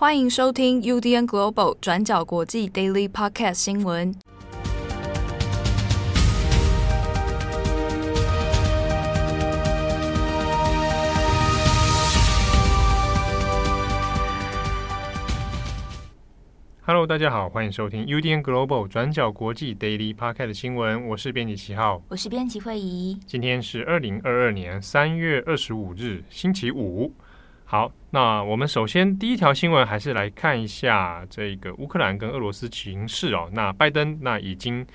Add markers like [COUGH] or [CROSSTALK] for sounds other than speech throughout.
欢迎收听 UDN Global 转角国际 Daily Podcast 新闻。Hello，大家好，欢迎收听 UDN Global 转角国际 Daily Podcast 新闻。我是编辑七号，我是编辑惠仪。今天是二零二二年三月二十五日，星期五。好，那我们首先第一条新闻还是来看一下这个乌克兰跟俄罗斯情势哦。那拜登那已经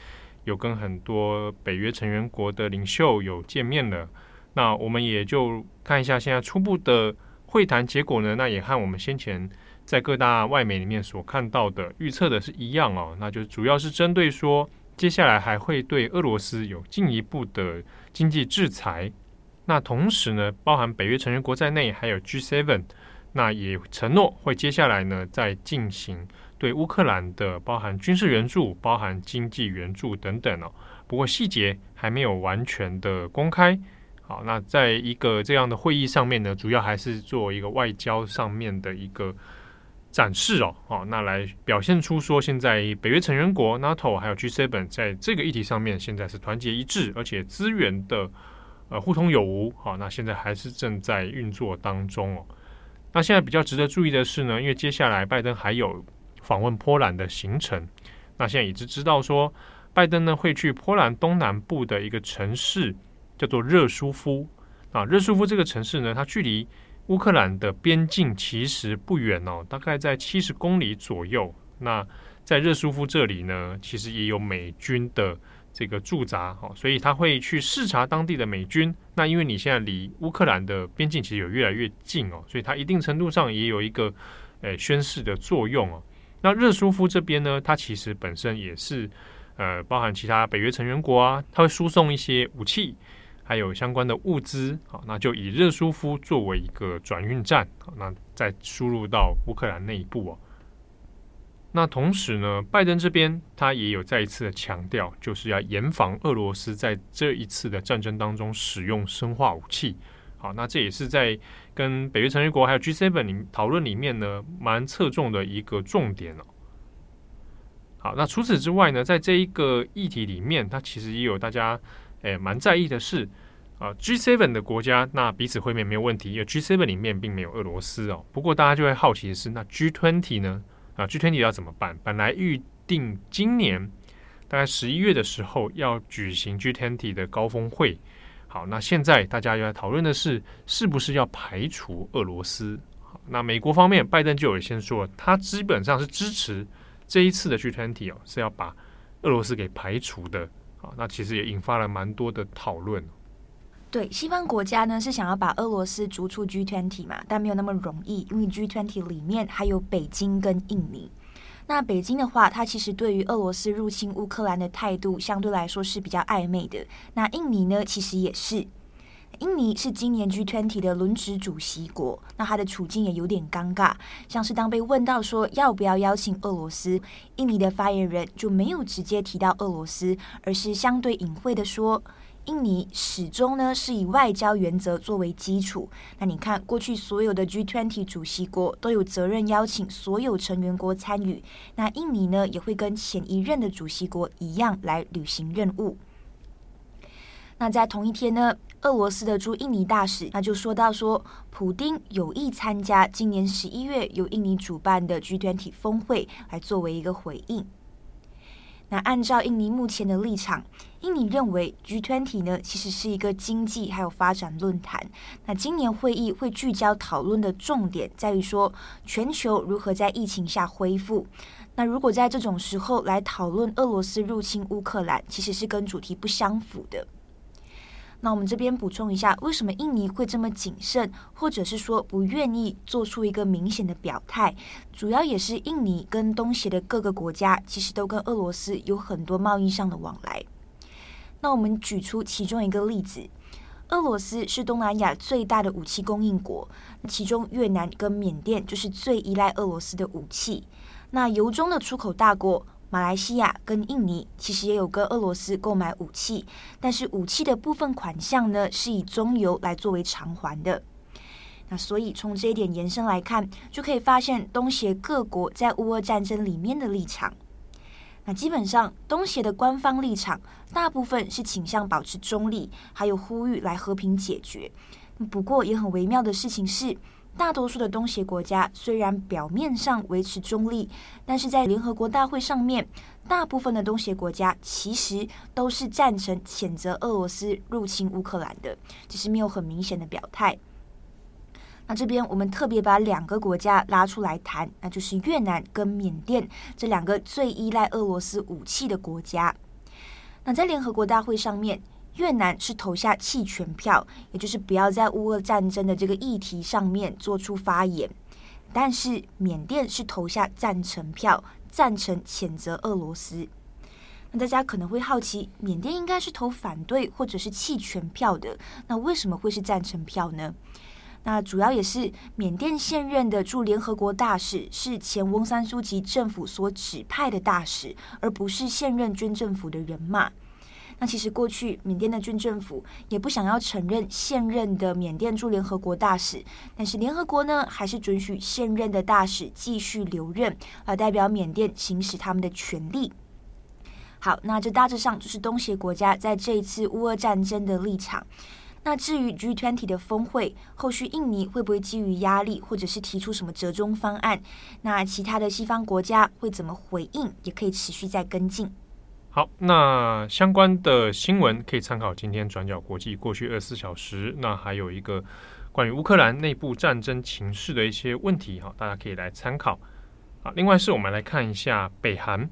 有跟很多北约成员国的领袖有见面了。那我们也就看一下现在初步的会谈结果呢。那也和我们先前在各大外媒里面所看到的预测的是一样哦。那就主要是针对说接下来还会对俄罗斯有进一步的经济制裁。那同时呢，包含北约成员国在内，还有 G7，那也承诺会接下来呢，再进行对乌克兰的包含军事援助、包含经济援助等等哦。不过细节还没有完全的公开。好，那在一个这样的会议上面呢，主要还是做一个外交上面的一个展示哦。好，那来表现出说，现在北约成员国 NATO 还有 G7 在这个议题上面，现在是团结一致，而且资源的。呃，互通有无，好，那现在还是正在运作当中哦。那现在比较值得注意的是呢，因为接下来拜登还有访问波兰的行程，那现在已经知道说，拜登呢会去波兰东南部的一个城市叫做热舒夫啊。热舒夫这个城市呢，它距离乌克兰的边境其实不远哦，大概在七十公里左右。那在热舒夫这里呢，其实也有美军的。这个驻扎，好，所以他会去视察当地的美军。那因为你现在离乌克兰的边境其实有越来越近哦，所以它一定程度上也有一个呃宣示的作用哦。那热舒夫这边呢，它其实本身也是呃包含其他北约成员国啊，它会输送一些武器，还有相关的物资，好，那就以热舒夫作为一个转运站，好，那再输入到乌克兰内部哦。那同时呢，拜登这边他也有再一次的强调，就是要严防俄罗斯在这一次的战争当中使用生化武器。好，那这也是在跟北约成员国还有 G7 里讨论里面呢，蛮侧重的一个重点哦。好，那除此之外呢，在这一个议题里面，它其实也有大家诶蛮在意的是啊，G7 的国家那彼此会面没有问题，因为 G7 里面并没有俄罗斯哦。不过大家就会好奇的是，那 G20 呢？啊，G20 要怎么办？本来预定今年大概十一月的时候要举行 G20 的高峰会。好，那现在大家又在讨论的是，是不是要排除俄罗斯？好，那美国方面，拜登就有先说，他基本上是支持这一次的 G20 哦，是要把俄罗斯给排除的。好，那其实也引发了蛮多的讨论。对，西方国家呢是想要把俄罗斯逐出 G20 嘛，但没有那么容易，因为 G20 里面还有北京跟印尼。那北京的话，它其实对于俄罗斯入侵乌克兰的态度相对来说是比较暧昧的。那印尼呢，其实也是。印尼是今年 G20 的轮值主席国，那它的处境也有点尴尬。像是当被问到说要不要邀请俄罗斯，印尼的发言人就没有直接提到俄罗斯，而是相对隐晦的说。印尼始终呢是以外交原则作为基础。那你看，过去所有的 G20 主席国都有责任邀请所有成员国参与。那印尼呢也会跟前一任的主席国一样来履行任务。那在同一天呢，俄罗斯的驻印尼大使那就说到说，普丁有意参加今年十一月由印尼主办的 G20 峰会，来作为一个回应。那按照印尼目前的立场，印尼认为 G20 呢其实是一个经济还有发展论坛。那今年会议会聚焦讨论的重点在于说，全球如何在疫情下恢复。那如果在这种时候来讨论俄罗斯入侵乌克兰，其实是跟主题不相符的。那我们这边补充一下，为什么印尼会这么谨慎，或者是说不愿意做出一个明显的表态？主要也是印尼跟东协的各个国家，其实都跟俄罗斯有很多贸易上的往来。那我们举出其中一个例子，俄罗斯是东南亚最大的武器供应国，其中越南跟缅甸就是最依赖俄罗斯的武器。那由衷的出口大国。马来西亚跟印尼其实也有跟俄罗斯购买武器，但是武器的部分款项呢是以中油来作为偿还的。那所以从这一点延伸来看，就可以发现东协各国在乌俄战争里面的立场。那基本上东协的官方立场大部分是倾向保持中立，还有呼吁来和平解决。不过也很微妙的事情是，大多数的东协国家虽然表面上维持中立，但是在联合国大会上面，大部分的东协国家其实都是赞成谴责俄罗斯入侵乌克兰的，只是没有很明显的表态。那这边我们特别把两个国家拉出来谈，那就是越南跟缅甸这两个最依赖俄罗斯武器的国家。那在联合国大会上面，越南是投下弃权票，也就是不要在乌俄战争的这个议题上面做出发言。但是缅甸是投下赞成票，赞成谴责俄罗斯。那大家可能会好奇，缅甸应该是投反对或者是弃权票的，那为什么会是赞成票呢？那主要也是缅甸现任的驻联合国大使是前翁山苏姬政府所指派的大使，而不是现任军政府的人马。那其实过去缅甸的军政府也不想要承认现任的缅甸驻联合国大使，但是联合国呢还是准许现任的大使继续留任，来代表缅甸行使他们的权利。好，那这大致上就是东协国家在这一次乌俄战争的立场。那至于 G20 的峰会，后续印尼会不会基于压力，或者是提出什么折中方案？那其他的西方国家会怎么回应？也可以持续再跟进。好，那相关的新闻可以参考今天转角国际过去二十四小时。那还有一个关于乌克兰内部战争情势的一些问题，哈，大家可以来参考。啊，另外是我们来看一下北韩。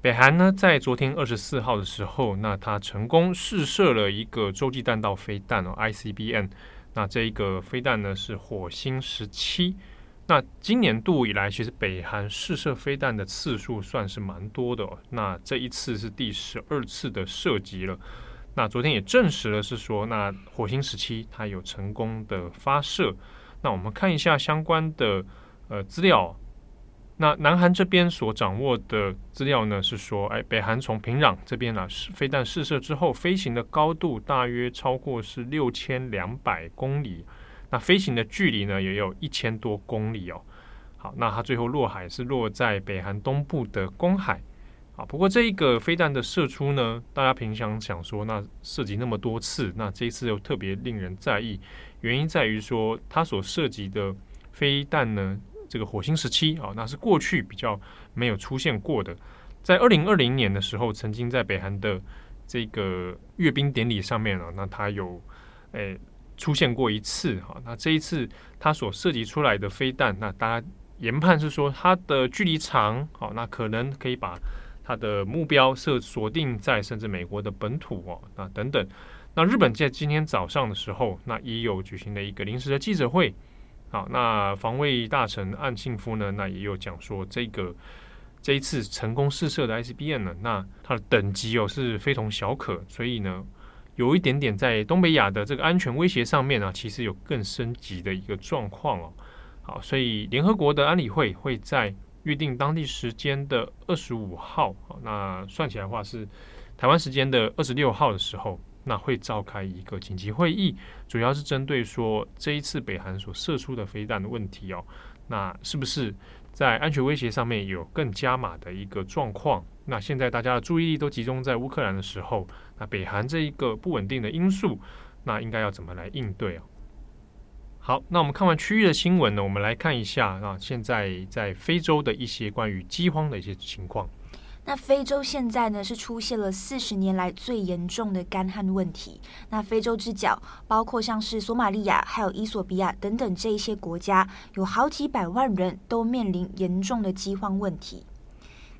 北韩呢，在昨天二十四号的时候，那它成功试射了一个洲际弹道飞弹哦，ICBM。那这一个飞弹呢是火星十七。那今年度以来，其实北韩试射飞弹的次数算是蛮多的哦。那这一次是第十二次的射击了。那昨天也证实了是说，那火星十七它有成功的发射。那我们看一下相关的呃资料。那南韩这边所掌握的资料呢，是说，哎，北韩从平壤这边呢，飞弹试射之后，飞行的高度大约超过是六千两百公里，那飞行的距离呢，也有一千多公里哦。好，那它最后落海是落在北韩东部的公海。啊，不过这一个飞弹的射出呢，大家平常想说，那涉及那么多次，那这一次又特别令人在意，原因在于说，它所涉及的飞弹呢。这个火星十七啊，那是过去比较没有出现过的。在二零二零年的时候，曾经在北韩的这个阅兵典礼上面啊，那它有诶出现过一次哈。那这一次它所涉及出来的飞弹，那大家研判是说它的距离长，好，那可能可以把它的目标设锁定在甚至美国的本土哦，那等等。那日本在今天早上的时候，那也有举行了一个临时的记者会。好，那防卫大臣岸信夫呢？那也有讲说，这个这一次成功试射的 ICBM 呢，那它的等级哦是非同小可，所以呢，有一点点在东北亚的这个安全威胁上面呢，其实有更升级的一个状况哦。好，所以联合国的安理会会在预定当地时间的二十五号，那算起来的话是台湾时间的二十六号的时候。那会召开一个紧急会议，主要是针对说这一次北韩所射出的飞弹的问题哦，那是不是在安全威胁上面有更加码的一个状况？那现在大家的注意力都集中在乌克兰的时候，那北韩这一个不稳定的因素，那应该要怎么来应对啊？好，那我们看完区域的新闻呢，我们来看一下啊，现在在非洲的一些关于饥荒的一些情况。那非洲现在呢是出现了四十年来最严重的干旱问题。那非洲之角包括像是索马利亚、还有伊索比亚等等这一些国家，有好几百万人都面临严重的饥荒问题。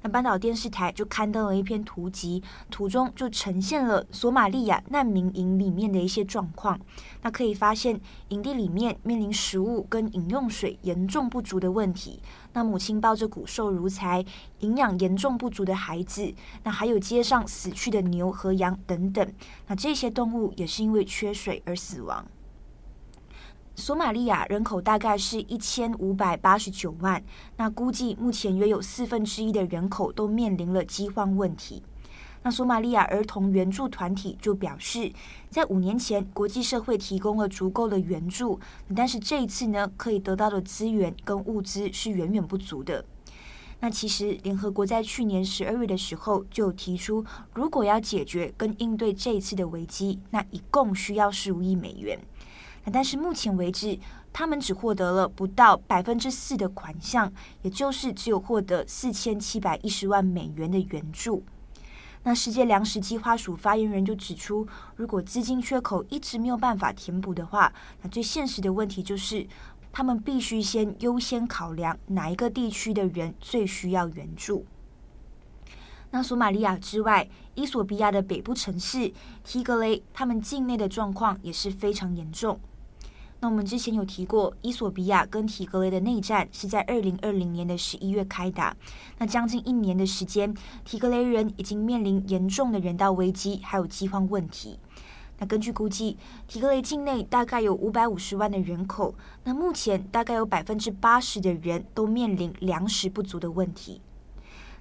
那半岛电视台就刊登了一篇图集，图中就呈现了索马利亚难民营里面的一些状况。那可以发现，营地里面面临食物跟饮用水严重不足的问题。那母亲抱着骨瘦如柴、营养严重不足的孩子，那还有街上死去的牛和羊等等。那这些动物也是因为缺水而死亡。索马利亚人口大概是一千五百八十九万，那估计目前约有四分之一的人口都面临了饥荒问题。那索马利亚儿童援助团体就表示，在五年前国际社会提供了足够的援助，但是这一次呢，可以得到的资源跟物资是远远不足的。那其实联合国在去年十二月的时候就提出，如果要解决跟应对这一次的危机，那一共需要十五亿美元。但是目前为止，他们只获得了不到百分之四的款项，也就是只有获得四千七百一十万美元的援助。那世界粮食计划署发言人就指出，如果资金缺口一直没有办法填补的话，那最现实的问题就是，他们必须先优先考量哪一个地区的人最需要援助。那索马利亚之外，伊索比亚的北部城市提格雷，他们境内的状况也是非常严重。那我们之前有提过，伊索比亚跟提格雷的内战是在二零二零年的十一月开打。那将近一年的时间，提格雷人已经面临严重的人道危机，还有饥荒问题。那根据估计，提格雷境内大概有五百五十万的人口。那目前大概有百分之八十的人都面临粮食不足的问题。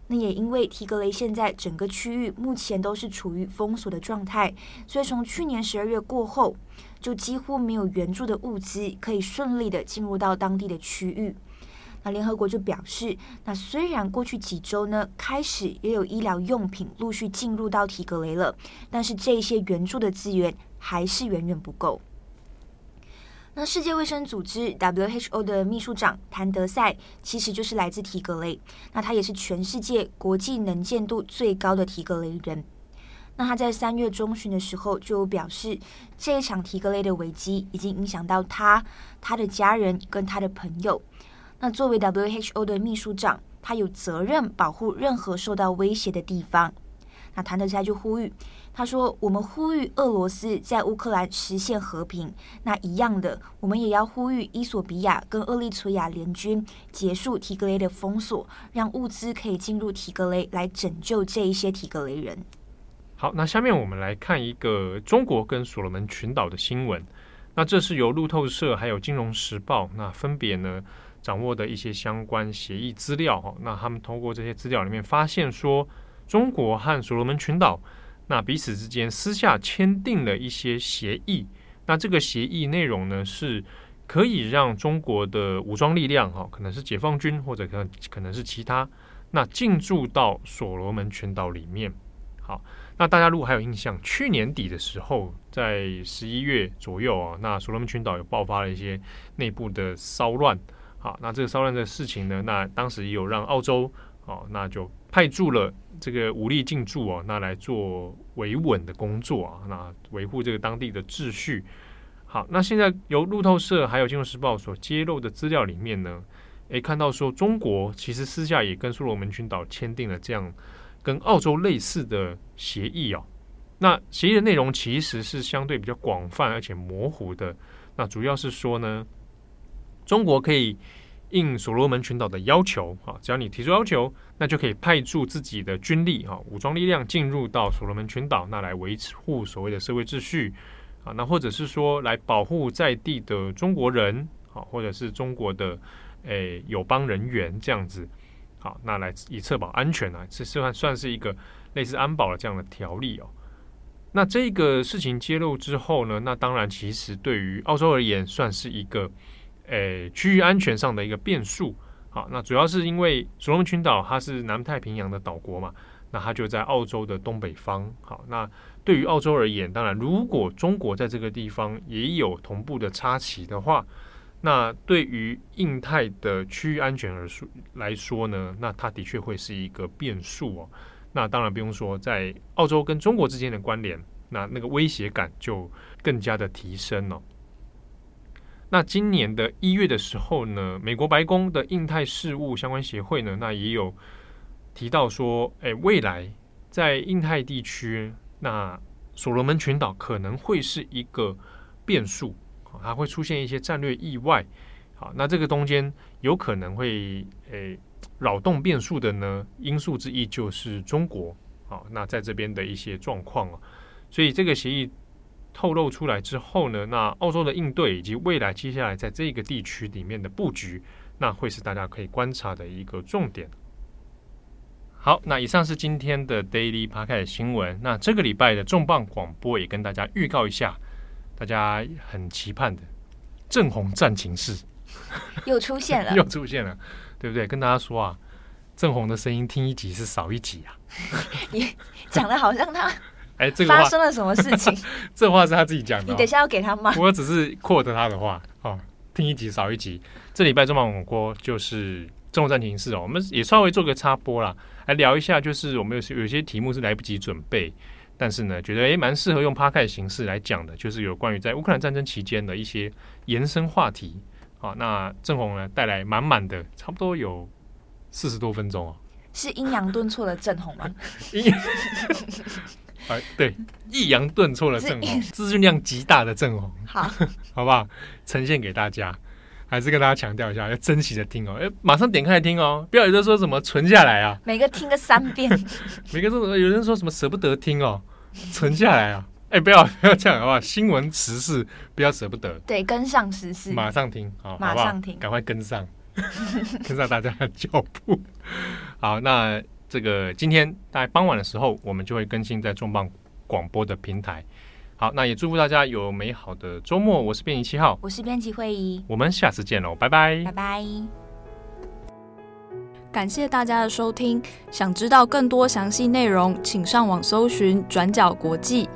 那也因为提格雷现在整个区域目前都是处于封锁的状态，所以从去年十二月过后。就几乎没有援助的物资可以顺利的进入到当地的区域。那联合国就表示，那虽然过去几周呢，开始也有医疗用品陆续进入到提格雷了，但是这些援助的资源还是远远不够。那世界卫生组织 WHO 的秘书长谭德赛其实就是来自提格雷，那他也是全世界国际能见度最高的提格雷人。那他在三月中旬的时候就表示，这一场提格雷的危机已经影响到他、他的家人跟他的朋友。那作为 WHO 的秘书长，他有责任保护任何受到威胁的地方。那谭德塞就呼吁，他说：“我们呼吁俄罗斯在乌克兰实现和平。那一样的，我们也要呼吁伊索比亚跟厄立垂亚联军结束提格雷的封锁，让物资可以进入提格雷来拯救这一些提格雷人。”好，那下面我们来看一个中国跟所罗门群岛的新闻。那这是由路透社还有金融时报那分别呢掌握的一些相关协议资料哈。那他们通过这些资料里面发现说，中国和所罗门群岛那彼此之间私下签订了一些协议。那这个协议内容呢是可以让中国的武装力量哈，可能是解放军或者可能可能是其他，那进驻到所罗门群岛里面。好。那大家如果还有印象，去年底的时候，在十一月左右啊，那所罗门群岛有爆发了一些内部的骚乱。好，那这个骚乱的事情呢，那当时也有让澳洲哦，那就派驻了这个武力进驻哦，那来做维稳的工作啊，那维护这个当地的秩序。好，那现在由路透社还有金融时报所揭露的资料里面呢，诶，看到说中国其实私下也跟所罗门群岛签订了这样。跟澳洲类似的协议哦，那协议的内容其实是相对比较广泛而且模糊的。那主要是说呢，中国可以应所罗门群岛的要求啊，只要你提出要求，那就可以派驻自己的军力啊，武装力量进入到所罗门群岛，那来维护所谓的社会秩序啊，那或者是说来保护在地的中国人啊，或者是中国的诶友邦人员这样子。好，那来以确保安全啊，这算算是一个类似安保的这样的条例哦。那这个事情揭露之后呢，那当然其实对于澳洲而言，算是一个诶区域安全上的一个变数。好，那主要是因为所罗门群岛它是南太平洋的岛国嘛，那它就在澳洲的东北方。好，那对于澳洲而言，当然如果中国在这个地方也有同步的插旗的话。那对于印太的区域安全而说来说呢，那它的确会是一个变数哦。那当然不用说，在澳洲跟中国之间的关联，那那个威胁感就更加的提升了。那今年的一月的时候呢，美国白宫的印太事务相关协会呢，那也有提到说，诶，未来在印太地区，那所罗门群岛可能会是一个变数。还会出现一些战略意外，好，那这个中间有可能会诶扰动变数的呢，因素之一就是中国，好，那在这边的一些状况啊，所以这个协议透露出来之后呢，那澳洲的应对以及未来接下来在这个地区里面的布局，那会是大家可以观察的一个重点。好，那以上是今天的 Daily Park 的新闻。那这个礼拜的重磅广播也跟大家预告一下，大家很期盼的正红战情室 [LAUGHS] 又出现了，[LAUGHS] 又出现了，对不对？跟大家说啊，正红的声音听一集是少一集啊。[LAUGHS] 你讲的好像他哎，这个发生了什么事情？[LAUGHS] 这话是他自己讲的，你等一下要给他吗？我只是 quote 他的话哦，听一集少一集。这礼拜重磅广播就是正红战情室哦，我们也稍微做个插播啦。来聊一下，就是我们有些有些题目是来不及准备，但是呢，觉得诶蛮适合用 Podcast 形式来讲的，就是有关于在乌克兰战争期间的一些延伸话题。好，那郑红呢带来满满的，差不多有四十多分钟哦。是阴阳顿挫的郑红吗？[LAUGHS] 哎，对，抑扬顿挫的正红，[LAUGHS] 资讯量极大的正红，好，[LAUGHS] 好不好？呈现给大家。还是跟大家强调一下，要珍惜的听哦！哎，马上点开来听哦，不要有人说什么存下来啊，每个听个三遍，[LAUGHS] 每个都有人说什么舍不得听哦，存下来啊！哎，不要不要这样好不好？新闻时事不要舍不得，对，跟上时事，马上听好，马上听，赶快跟上，跟上大家的脚步。好，那这个今天大概傍晚的时候，我们就会更新在重磅广播的平台。好，那也祝福大家有美好的周末。我是编辑七号，我是编辑会议，我们下次见喽，拜拜，拜拜。感谢大家的收听，想知道更多详细内容，请上网搜寻转角国际。